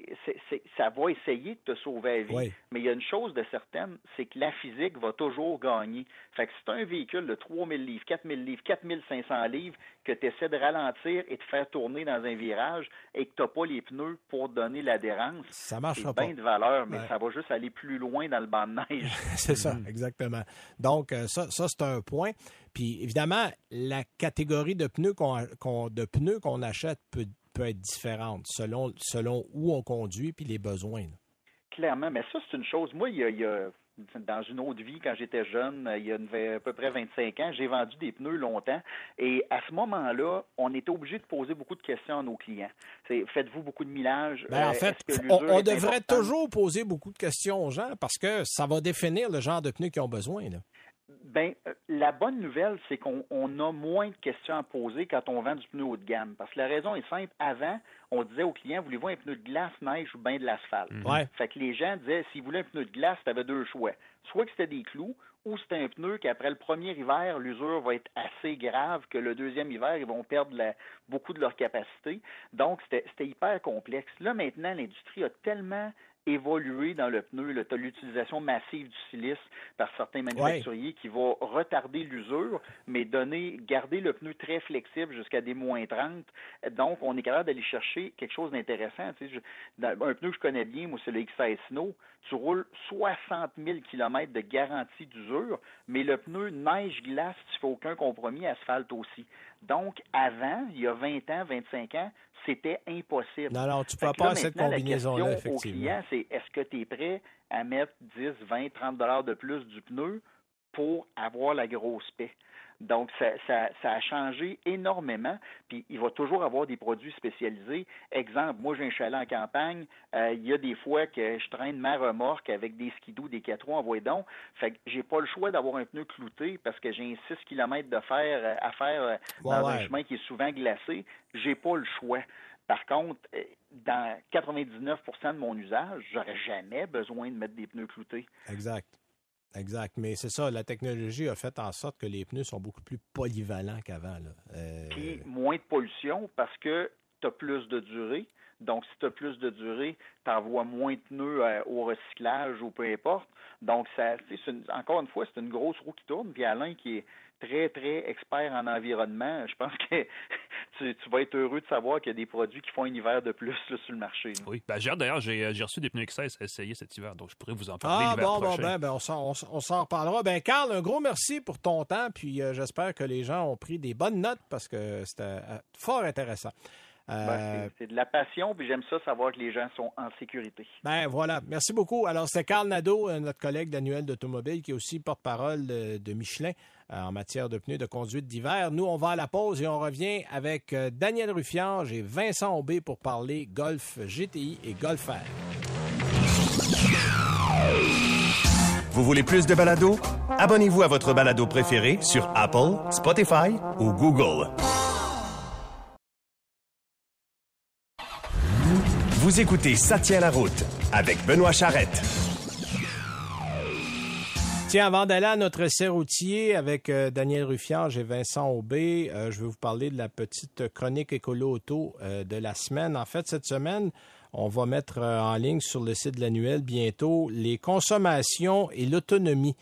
ça va essayer de te sauver la vie. Mais il y a une chose de certaine, c'est que la physique va toujours gagner. Fait que si tu un véhicule de 3000 livres, 4000 livres, 4500 livres, que tu essaies de ralentir et de faire tourner dans un virage et que tu n'as pas les pneus pour donner l'adhérence, ça marche pas. bien de valeur, mais ça va juste aller plus loin dans le banc de neige. c'est ça, exactement. Donc, euh, ça, ça c'est un point. Puis évidemment, la catégorie de pneus qu'on de pneus qu'on achète peut, peut être différente selon, selon où on conduit puis les besoins. Clairement, mais ça, c'est une chose. Moi, il y a, dans une autre vie, quand j'étais jeune, il y a à peu près 25 ans, j'ai vendu des pneus longtemps. Et à ce moment-là, on était obligé de poser beaucoup de questions à nos clients. Faites-vous beaucoup de millage? Ben, en euh, fait, on, devrait toujours poser beaucoup de questions aux gens parce que ça va définir le genre de pneus qu'ils ont besoin. Là. Ben, euh, la bonne nouvelle, c'est qu'on a moins de questions à poser quand on vend du pneu haut de gamme. Parce que la raison est simple. Avant, on disait aux clients, voulez-vous un pneu de glace, neige ou bien de l'asphalte? Mhm. Fait que les gens disaient, s'ils voulaient un pneu de glace, tu avais deux choix. Soit que c'était des clous, ou c'était un pneu qu'après le premier hiver, l'usure va être assez grave que le deuxième hiver, ils vont perdre beaucoup de leur capacité. Donc, c'était hyper complexe. Là, maintenant, l'industrie a tellement évoluer dans le pneu. Tu as l'utilisation massive du silice par certains manufacturiers qui va retarder l'usure, mais donner, garder le pneu très flexible jusqu'à des moins 30. Donc, on est capable d'aller chercher quelque chose d'intéressant. Tu sais, un pneu que je connais bien, moi, c'est le XS Snow. Tu roules 60 000 km de garantie d'usure, mais le pneu neige-glace, tu fais aucun compromis, asphalte aussi. Donc, avant, il y a 20 ans, 25 ans, c'était impossible. Non, non, tu ne peux pas cette combinaison-là, effectivement. Au client, c'est est-ce que tu es prêt à mettre 10, 20, 30 dollars de plus du pneu pour avoir la grosse paix? Donc, ça, a changé énormément. Puis, il va toujours avoir des produits spécialisés. Exemple, moi, j'ai un chalet en campagne. Euh, il y a des fois que je traîne ma remorque avec des skidoo, des 4 roues en voidon. Fait que j'ai pas le choix d'avoir un pneu clouté parce que j'ai un 6 km de fer euh, à faire euh, dans un chemin qui est souvent glacé. J'ai pas le choix. Par contre, dans 99% de mon usage, j'aurais jamais besoin de mettre des pneus cloutés. Exact. Exact. Mais c'est ça, la technologie a fait en sorte que les pneus sont beaucoup plus polyvalents qu'avant. Euh... Puis moins de pollution parce que tu as plus de durée. Donc, si tu as plus de durée, tu envoies moins de pneus euh, au recyclage ou peu importe. Donc, ça, encore une fois, c'est une grosse roue qui tourne. Puis Alain, qui est très, très expert en environnement, je pense que tu, vas être heureux de savoir qu'il y a des produits qui font un hiver de plus sur le marché. Oui, ben, j'ai d'ailleurs, euh, j'ai reçu des pneus XS à essayer cet hiver, donc je pourrais vous en parler ah, bon, bon, ben, ben, on s'en reparlera. Ben, Carl, un gros merci pour ton temps, puis euh, j'espère que les gens ont pris des bonnes notes parce que c'était euh, fort intéressant. Ben, c'est de la passion, puis j'aime ça savoir que les gens sont en sécurité. Ben voilà, merci beaucoup. Alors, c'est Carl Nadeau, notre collègue d'Annuel d'Automobile, qui est aussi porte-parole de Michelin. Euh, en matière de pneus de conduite d'hiver. Nous, on va à la pause et on revient avec euh, Daniel Ruffiange et Vincent Aubé pour parler Golf GTI et Golf R. Vous voulez plus de balado? Abonnez-vous à votre balado préféré sur Apple, Spotify ou Google. Vous écoutez Ça tient la route avec Benoît Charrette. Tiens, avant d'aller à notre essai routier avec euh, Daniel Ruffiange et Vincent Aubé, euh, je vais vous parler de la petite chronique écolo auto euh, de la semaine. En fait, cette semaine, on va mettre en ligne sur le site de l'annuel bientôt les consommations et l'autonomie.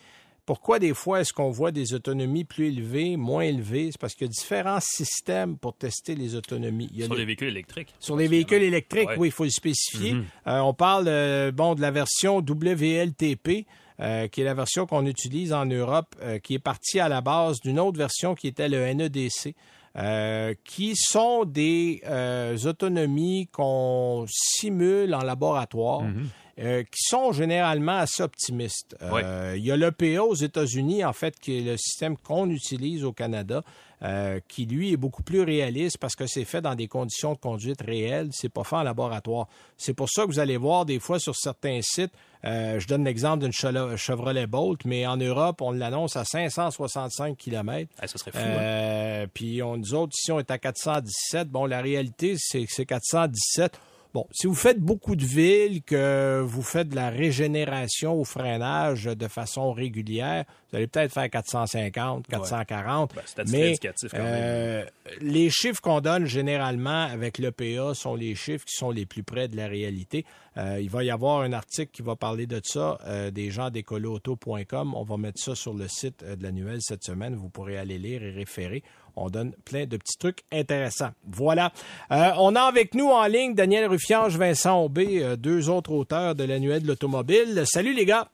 Pourquoi des fois est-ce qu'on voit des autonomies plus élevées, moins élevées? C'est parce qu'il y a différents systèmes pour tester les autonomies. sur les... véhicules électriques. Sur les véhicules électriques, oui, il faut le spécifier. Mm-hmm. on parle bon, de la version WLTP. Euh, qui est la version qu'on utilise en Europe, euh, qui est partie à la base d'une autre version qui était le NEDC. euh, qui sont des euh, autonomies qu'on simule en laboratoire. Mhm. Euh, qui sont généralement assez optimistes. Euh. Il y a l'EPA aux États-Unis, en fait, qui est le système qu'on utilise au Canada, euh, qui lui est beaucoup plus réaliste parce que c'est fait dans des conditions de conduite réelles, c'est pas fait en laboratoire. C'est pour ça que vous allez voir des fois sur certains sites, euh, je donne l'exemple d'une Chevrolet- Bolt, mais en Europe, on l'annonce à 565 km. Ah, ça serait fou. hein. Puis on, nous autres, ici, on est à 417. Bon, la réalité, c'est que c'est 417. Bon, si vous faites beaucoup de villes, que vous faites de la régénération au freinage de façon régulière, vous allez peut-être faire 450, 440. Ben, c'est à titre mais quand même. euh, les chiffres qu'on donne généralement avec l'EPA sont les chiffres qui sont les plus près de la réalité. Euh, il va y avoir un article qui va parler de ça, euh, des gens d'écoloauto.com. On va mettre ça sur le site de l'annuel cette semaine. Vous pourrez aller lire et référer. On donne plein de petits trucs intéressants. Voilà. Euh, on a avec nous en ligne Daniel Ruffiange, Vincent Aubé, deux autres auteurs de l'annuel de l'automobile. Salut les gars.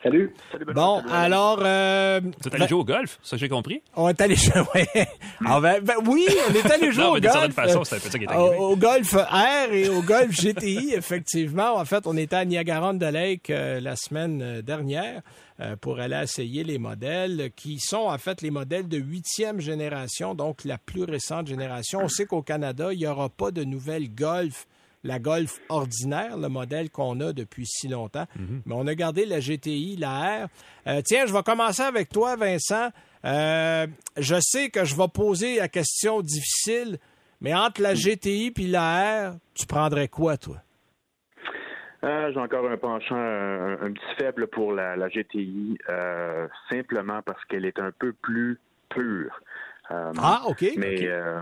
Salut. Bon, alors... euh, Vous êtes allé jouer au golf, ça que j'ai compris? on est allé jouer. ouais. Ah ben, ben oui, on est allé jouer Non, au mais golf. façon, c'est un peu ça qui est Au, arrivé. au golf R et au golf GTI, effectivement. En fait, on était à Niagara-on-the-Lake euh, la semaine euh, dernière euh, pour aller essayer les modèles qui sont en fait les modèles de huitième génération, donc la plus récente génération. On sait qu'au Canada, il n'y aura pas de nouvelle Golf la Golf ordinaire, le modèle qu'on a depuis si longtemps. Mais on a gardé la GTI, la R. Euh, tiens, je vais commencer avec toi, Vincent. Euh, je sais que je vais poser la question difficile, mais entre la GTI puis la R, tu prendrais quoi, toi? Euh, J'ai encore un penchant, un, un petit faible pour la, la GTI, euh, simplement parce qu'elle est un peu plus pure. Euh, Ah, OK. Mais euh,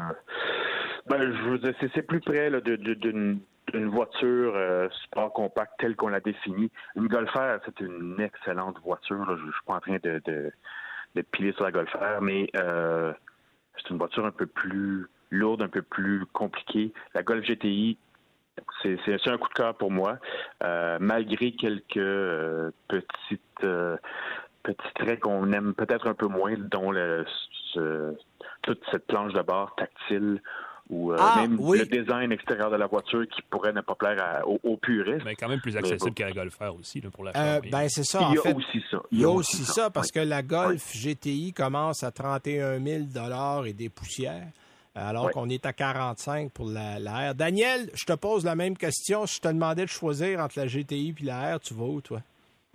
ben, je dire, c'est- plus près là, d'une voiture euh, sport compact telle qu'on l'a définie. Une Golf R, c'est une excellente voiture. là. Je, je suis pas en train de, de, de piler sur la Golf R, mais euh, c'est une voiture un peu plus lourde, un peu plus compliquée. La Golf GTI, c'est un coup de cœur pour moi, Euh, malgré quelques petites petits traits qu'on aime peut-être un peu moins, dont le, ce- toute cette planche de bord tactile ou euh, Ah, même oui. le design extérieur de la voiture qui pourrait ne pas plaire à- aux, aux puristes. Mais quand même plus accessible qu'à la Golf R aussi, là, pour la Euh, ben, c'est ça, Il en y a fait. aussi ça. Il y a aussi ça, parce que la Golf GTI commence à 31 000 et des poussières, alors qu'on est à 45 pour la, la R. Daniel, je te pose la même question. Si je te demandais de choisir entre la GTI et la R, tu vas où, toi?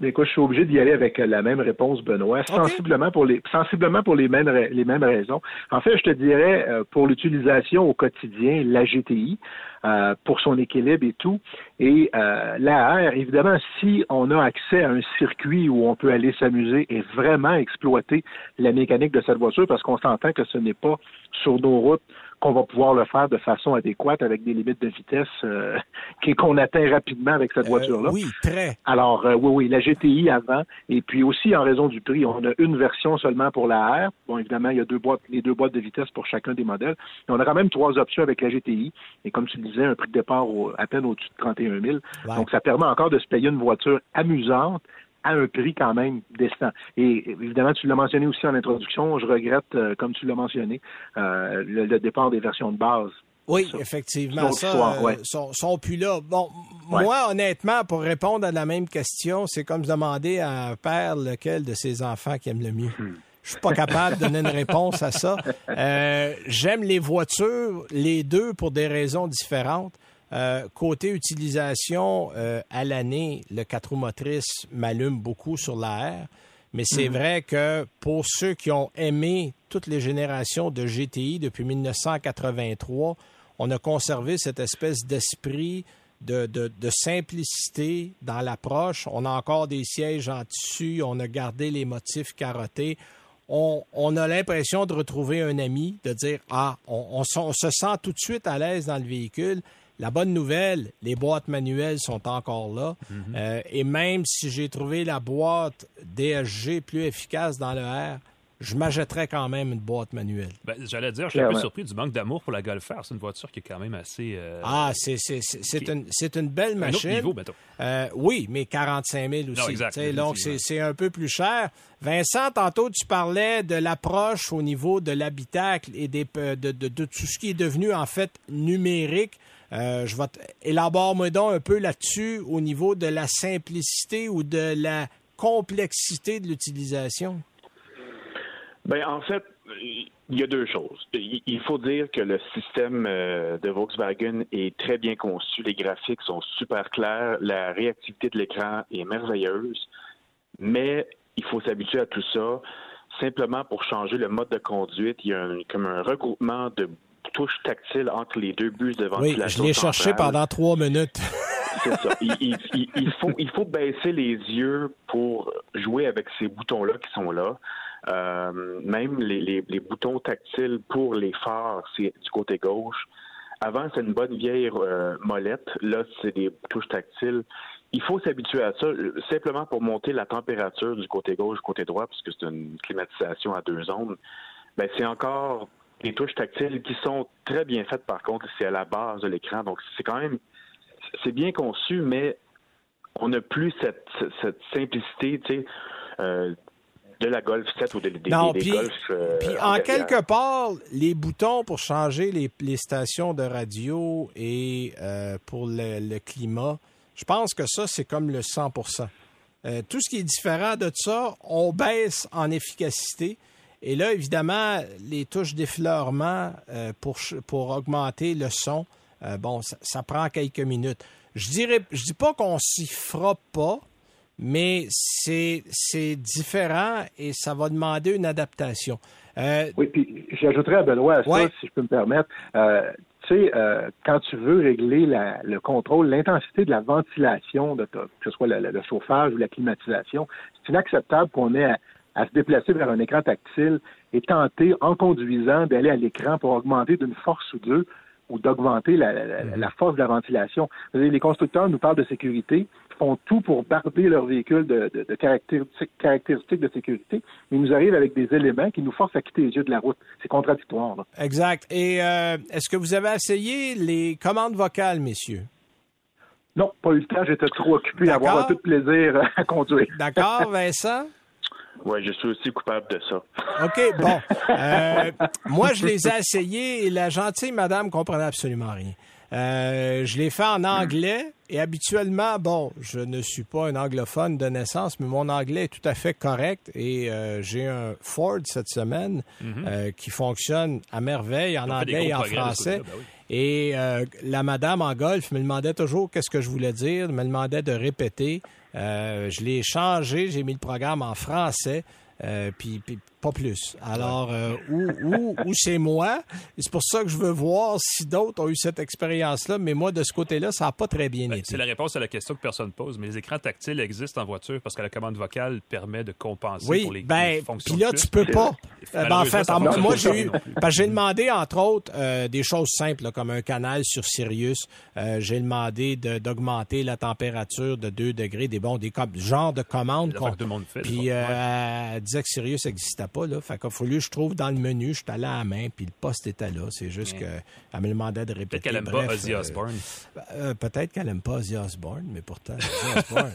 Mais Écoute, je suis obligé d'y aller avec la même réponse, Benoît, sensiblement pour les sensiblement pour les mêmes les mêmes raisons. En fait, je te dirais euh, pour l'utilisation au quotidien, la GTI euh, pour son équilibre et tout, et euh, évidemment, si on a accès à un circuit où on peut aller s'amuser et vraiment exploiter la mécanique de cette voiture, parce qu'on s'entend que ce n'est pas sur nos routes qu'on va pouvoir le faire de façon adéquate avec des limites de vitesse euh, qu'on atteint rapidement avec cette Euh, voiture-là. oui, très. Alors, euh, oui, oui, la GTI avant, et puis aussi en raison du prix, on a une version seulement pour la R. Bon, évidemment, il y a deux boîtes, les deux boîtes de vitesse pour chacun des modèles. On a quand même trois options avec la GTI. Et comme tu le disais, un prix de départ au- à peine au-dessus de 31 000. Ouais. Donc, ça permet encore de se payer une voiture amusante à un prix quand même décent. Et évidemment, tu l'as mentionné aussi en introduction, je regrette, euh, comme tu l'as mentionné, euh, le, le départ des versions de base. Oui, Ça. effectivement, ça, euh, ouais. sont, sont plus là. Bon, Ouais. moi, honnêtement, pour répondre à la même question, c'est comme demander à un père lequel de ses enfants qui aime le mieux. Hmm. Je suis pas capable de donner une réponse à ça. Euh, J'aime les voitures, les deux, pour des raisons différentes. Euh, côté utilisation euh, à l'année, le 4 roues motrices m'allume beaucoup sur la R. Mais c'est vrai que pour ceux qui ont aimé toutes les générations de GTI depuis 1983, on a conservé cette espèce d'esprit de, de- de simplicité dans l'approche. On a encore des sièges en tissu, on a gardé les motifs carottés. On, on a l'impression de retrouver un ami, de dire Ah, on, on se- on se sent tout de suite à l'aise dans le véhicule. La bonne nouvelle, les boîtes manuelles sont encore là. Euh, et même si j'ai trouvé la boîte DSG plus efficace dans le R, je m'achèterais quand même une boîte manuelle. Ben, J'allais dire, je suis un peu surpris du manque d'amour pour la Golf R. C'est une voiture qui est quand même assez. Euh, ah, c'est une, une belle machine. Un autre niveau, mettons. Euh, oui, mais 45 000 aussi. Non, exact, donc, c'est un peu plus cher. Vincent, tantôt, tu parlais de l'approche au niveau de l'habitacle et des, de, de, de, tout ce qui est devenu, en fait, numérique. Euh, je vais élabore-moi donc un peu là-dessus au niveau de la simplicité ou de la complexité de l'utilisation. Ben en fait, il y a deux choses. Il faut dire que le système euh, de Volkswagen est très bien conçu, les graphiques sont super clairs, la réactivité de l'écran est merveilleuse, mais il faut s'habituer à tout ça. Simplement pour changer le mode de conduite, il y a comme un regroupement de touches tactiles entre les deux bus de ventilation. Oui, je l'ai cherché pendant trois minutes. C'est ça. Il, faut, il faut baisser les yeux pour jouer avec ces boutons-là qui sont là. Euh, même les, boutons tactiles pour les phares, c'est du côté gauche. Avant, c'est une bonne vieille euh, molette. Là, c'est des touches tactiles. Il faut s'habituer à ça, simplement pour monter la température du côté gauche, du côté droit, puisque c'est une climatisation à deux zones. Ben, c'est encore des touches tactiles qui sont très bien faites, par contre. C'est à la base de l'écran. Donc, c'est quand même, c'est bien conçu, mais on n'a plus cette, simplicité, tu sais, euh, de la Golf 7 ou des, des, non, puis, euh, en quelque part, les boutons pour changer les, stations de radio et euh, pour le, climat, je pense que ça, c'est comme le 100% euh, Tout ce qui est différent de ça, on baisse en efficacité. Et là, évidemment, les touches d'effleurement pour, pour augmenter le son, bon, ça, ça, prend quelques minutes. Je dirais, je dis pas qu'on s'y fera pas, mais c'est différent et ça va demander une adaptation. Euh, oui, puis j'ajouterais à Benoît à ça, si je peux me permettre. Euh, tu sais, euh, quand tu veux régler la, le contrôle, l'intensité de la ventilation, de que ce soit le, chauffage ou la climatisation, c'est inacceptable qu'on ait à, se déplacer vers un écran tactile et tenter, en conduisant, d'aller à l'écran pour augmenter d'une force ou deux ou d'augmenter la, la, la, force de la ventilation. Les constructeurs nous parlent de sécurité, font tout pour barder leur véhicule de, de, de caractéristiques, de sécurité, mais ils nous arrivent avec des éléments qui nous forcent à quitter les yeux de la route. C'est contradictoire. Exact. Et euh, est-ce que vous avez essayé les commandes vocales, messieurs? Non, pas eu le temps. J'étais trop occupé à avoir un peu de plaisir à conduire. D'accord, Vincent? Oui, je suis aussi coupable de ça. OK, bon. Euh, moi, je les ai essayés et la gentille madame comprenait absolument rien. Euh, je l'ai fait en anglais et habituellement, bon, je ne suis pas un anglophone de naissance, mais mon anglais est tout à fait correct et euh, j'ai un Ford cette semaine mhm. euh, qui fonctionne à merveille en anglais et en français. Ben et la madame en golf me demandait toujours qu'est-ce que je voulais dire, me demandait de répéter. je l'ai changé, j'ai mis le programme en français. Euh, puis, pas plus. Alors, euh, où, c'est moi? C'est pour ça que je veux voir si d'autres ont eu cette expérience-là. Mais moi, de ce côté-là, ça n'a pas très bien ben, été. C'est la réponse à la question que personne pose. Mais les écrans tactiles existent en voiture parce que la commande vocale permet de compenser pour les, ben, fonctions. Puis là, tu peux pas. Euh, ben, en fait, moi, j'ai eu. j'ai demandé, entre autres, des choses simples, comme un canal sur Sirius. j'ai demandé d'augmenter la température de 2 degrés, des bons, des genres de commandes. Puis, disait que Sirius n'existait pas. Là. Fait qu'il fallu, je trouve, dans le menu, je suis allé à la main, puis le poste était là. C'est juste qu'elle me demandait de répéter. Peut-être qu'elle n'aime pas Ozzy euh, Osbourne. Euh, peut-être qu'elle n'aime pas Ozzy Osbourne, mais pourtant, Ozzy Osbourne,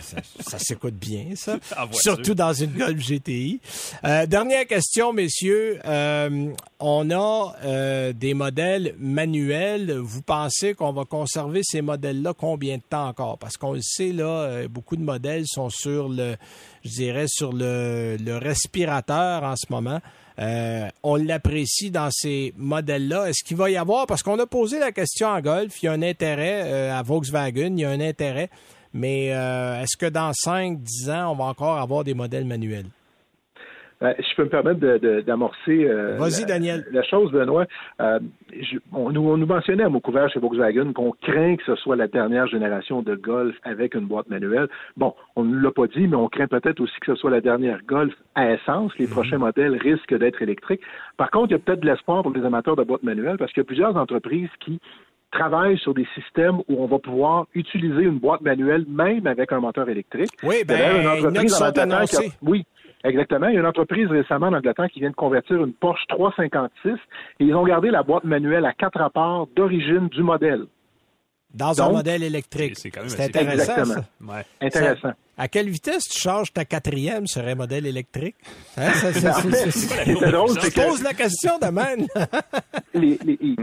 ça, s'écoute bien, ça. Surtout dans une Golf GTI. Euh, dernière question, messieurs. on a des modèles manuels. Vous pensez qu'on va conserver ces modèles-là combien de temps encore? Parce qu'on le sait, là, beaucoup de modèles sont sur le je dirais, sur le, respirateur en ce moment. Euh, on l'apprécie dans ces modèles-là. Est-ce qu'il va y avoir, parce qu'on a posé la question en golf, il y a un intérêt euh, à Volkswagen, il y a un intérêt, mais euh, est-ce que dans 5-10 ans, on va encore avoir des modèles manuels? Euh, je peux me permettre d'amorcer euh, la, Daniel. la chose, Benoît. Euh, on, nous, mentionnait à mon couvert chez Volkswagen qu'on craint que ce soit la dernière génération de Golf avec une boîte manuelle. Bon, on ne l'a pas dit, mais on craint peut-être aussi que ce soit la dernière Golf à essence. Les mhm. prochains modèles risquent d'être électriques. Par contre, il y a peut-être de l'espoir pour les amateurs de boîte manuelle parce qu'il y a plusieurs entreprises qui travaillent sur des systèmes où on va pouvoir utiliser une boîte manuelle même avec un moteur électrique. Oui, ben, une entreprise oui, Exactement. Il y a une entreprise récemment en Angleterre qui vient de convertir une Porsche 356 et ils ont gardé la boîte manuelle à quatre rapports d'origine du modèle. Dans un modèle électrique. C'est intéressant. Exactement. Ça. Intéressant. Ça, à quelle vitesse tu changes ta quatrième sur un modèle électrique? Hein? C'est drôle, Je pose la question de même. il, il,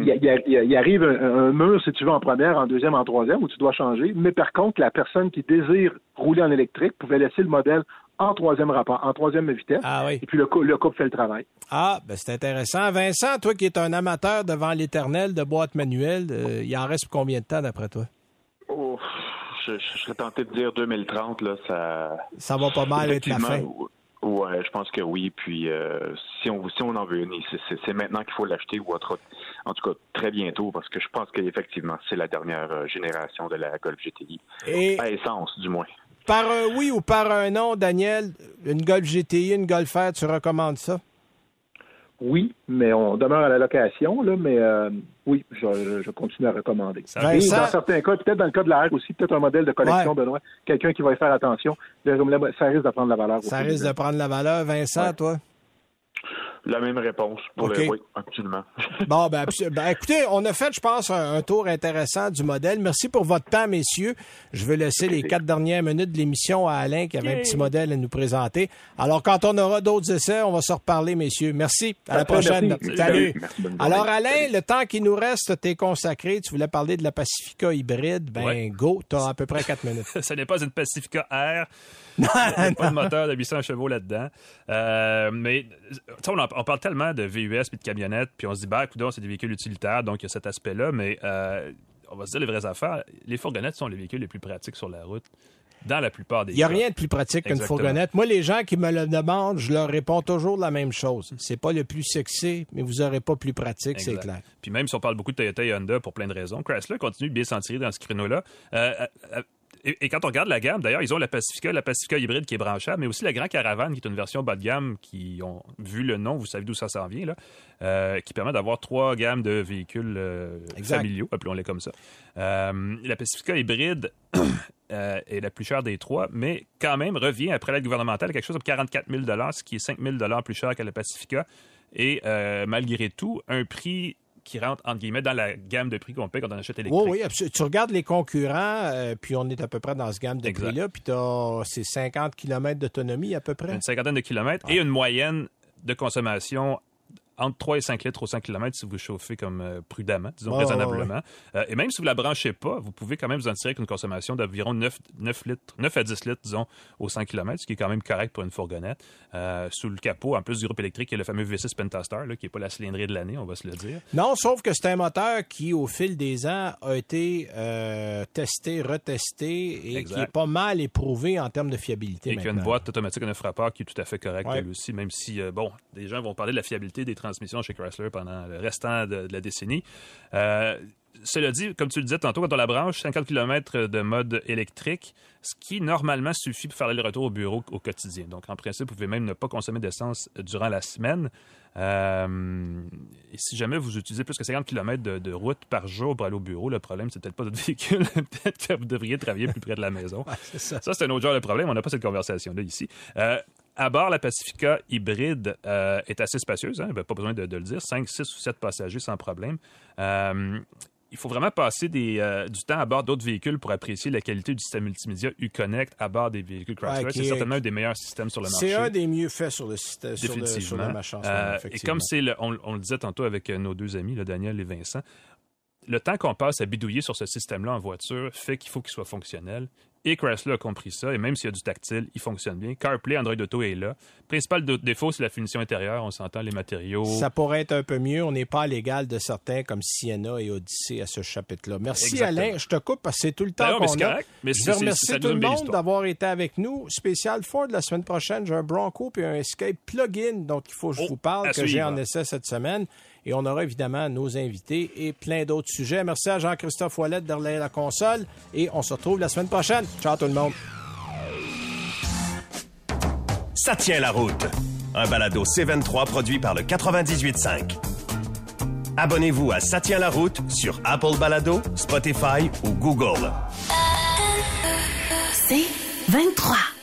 il, arrive un, un, mur, si tu veux, en première, en deuxième, en troisième, où tu dois changer. Mais par contre, la personne qui désire rouler en électrique pouvait laisser le modèle en troisième rapport, en troisième vitesse. Ah oui. Et puis le, le couple fait le travail. Ah, ben c'est intéressant. Vincent, toi qui es un amateur devant l'éternel de boîte manuelle, euh, il en reste pour combien de temps d'après toi? Oh, je, je, serais tenté de dire 2030, là, ça... Ça va pas mal être la fin. Ouais, je pense que oui. Puis euh, si on si on en veut une, c'est maintenant qu'il faut l'acheter ou autre, en tout cas très bientôt parce que je pense qu'effectivement c'est la dernière euh, génération de la Golf GTI Et... à essence du moins. Par un oui ou par un non, Daniel, une Golf GTI, une Golf R, tu recommandes ça? Oui, mais on demeure à la location, là, mais euh, oui, je, je, continue à recommander. Ça, Et dans certains cas, peut-être dans le cas de la R aussi, peut-être un modèle de collection, Ouais. Benoît, quelqu'un qui va y faire attention, ça risque de prendre la valeur. Ça risque de prendre la valeur. Vincent, Ouais. toi? La même réponse pour OK. le oui, absolument. Bon, ben, ben, écoutez, on a fait, je pense, un, un tour intéressant du modèle. Merci pour votre temps, messieurs. Je vais laisser les quatre dernières minutes de l'émission à Alain qui avait un petit modèle à nous présenter. Alors, quand on aura d'autres essais, on va se reparler, messieurs. Merci. À la prochaine. merci. Salut. Merci. Alors, Alain, le temps qui nous reste, t'es consacré. Tu voulais parler de la Pacifica hybride. Ben, Ouais. go. T'as à peu près quatre minutes. Ce n'est pas une Pacifica R. Il n'y a pas de moteur de 800 chevaux là-dedans. Euh, mais on, on parle tellement de VUS puis de camionnettes, puis on se dit, bah, écoute, c'est des véhicules utilitaires, donc il y a cet aspect-là, mais euh, on va se dire les vraies affaires. Les fourgonnettes sont les véhicules les plus pratiques sur la route, dans la plupart des Il n'y a cas. rien de plus pratique qu'une fourgonnette. Moi, les gens qui me le demandent, je leur réponds toujours la même chose. C'est pas le plus sexy, mais vous n'aurez pas plus pratique, c'est clair. Puis même si on parle beaucoup de Toyota et Honda pour plein de raisons, Chrysler continue de bien s'en tirer dans ce créneau-là. Euh, euh, et, et quand on regarde la gamme, d'ailleurs, ils ont la Pacifica, la Pacifica hybride qui est branchable, mais aussi la Grand Caravan qui est une version bas de gamme qui ont vu le nom, vous savez d'où ça s'en vient, là, euh, qui permet d'avoir trois gammes de véhicules euh, familiaux, appelons-les comme ça. Euh, la Pacifica hybride euh, est la plus chère des trois, mais quand même revient après l'aide gouvernementale à quelque chose comme 44 000 ce qui est 5 000 plus cher que la Pacifica. Et malgré tout, un prix qui rentre, entre guillemets, dans la gamme de prix qu'on paie quand on achète électrique. Oui, oui, absolument. Tu regardes les concurrents, euh, puis on est à peu près dans ce gamme de prix-là, puis tu as ces 50 km d'autonomie à peu près. Une cinquantaine de kilomètres et une moyenne de consommation entre 3 et 5 litres au 100 km si vous chauffez comme euh, prudemment, disons Oh, raisonnablement. Euh, et même si vous la branchez pas, vous pouvez quand même vous en tirer avec une consommation d'environ 9, 9 litres, 9 à 10 litres, disons, au 100 km, ce qui est quand même correct pour une fourgonnette. Euh, sous le capot, en plus du groupe électrique, il y a le fameux V6 Pentastar, là, qui n'est pas la cylindrée de l'année, on va se le dire. Non, sauf que c'est un moteur qui, au fil des ans, a été testé, retesté et Exact. qui est pas mal éprouvé en termes de fiabilité. Et qu'il y a une boîte automatique à neuf rapports qui est tout à fait correcte Ouais. aussi, même si, bon, des gens vont parler de la fiabilité des transmissions chez Chrysler pendant le restant de, de la décennie. Euh, cela dit, comme tu le disais tantôt, quand on la branche, 50 km de mode électrique, ce qui normalement suffit pour faire le retour au bureau au quotidien. Donc, en principe, vous pouvez même ne pas consommer d'essence durant la semaine. Euh, et si jamais vous utilisez plus que 50 km de, de route par jour pour aller au bureau, le problème, c'est peut-être pas votre véhicule, peut-être que vous devriez travailler plus près de la maison. Ça, c'est un autre genre de problème. On n'a pas cette conversation-là ici. Euh, à bord, la Pacifica hybride euh, est assez spacieuse. Hein? Ben, pas besoin de, de le dire. 5, 6 ou 7 passagers sans problème. Euh, il faut vraiment passer des, euh, du temps à bord d'autres véhicules pour apprécier la qualité du système multimédia Uconnect à bord des véhicules Chrysler. Ouais, qui c'est est- certainement un des meilleurs systèmes sur le marché. C'est un des mieux faits sur le système, sur le, sur le. Euh, et comme c'est, le- on, on le disait tantôt avec nos deux amis, là, Daniel et Vincent, le temps qu'on passe à bidouiller sur ce système-là en voiture fait qu'il faut qu'il soit fonctionnel. Et Chrysler a compris ça, et même s'il y a du tactile, il fonctionne bien. CarPlay, Android Auto est là. Principal défaut, c'est la finition intérieure. On s'entend les matériaux. Ça pourrait être un peu mieux. On n'est pas à l'égal de certains comme Sienna et Odyssey à ce chapitre-là. Merci Exactement. Alain. Je te coupe parce que c'est tout le Ben temps mais qu'on c'est a. correct. Mais Je nous tout le monde d'avoir été avec nous. Spécial Ford la semaine prochaine. J'ai un Bronco puis un Escape plug-in dont il faut que je Oh, vous parle, que j'ai en essai cette semaine. Et on aura évidemment nos invités et plein d'autres sujets. Merci à Jean-Christophe Ouellette derrière la console. Et on se retrouve la semaine prochaine. Ciao tout le monde. Ça tient la route. Un balado C23 produit par le 98.5. Abonnez-vous à Ça tient la route sur Apple Balado, Spotify ou Google. C'est 23.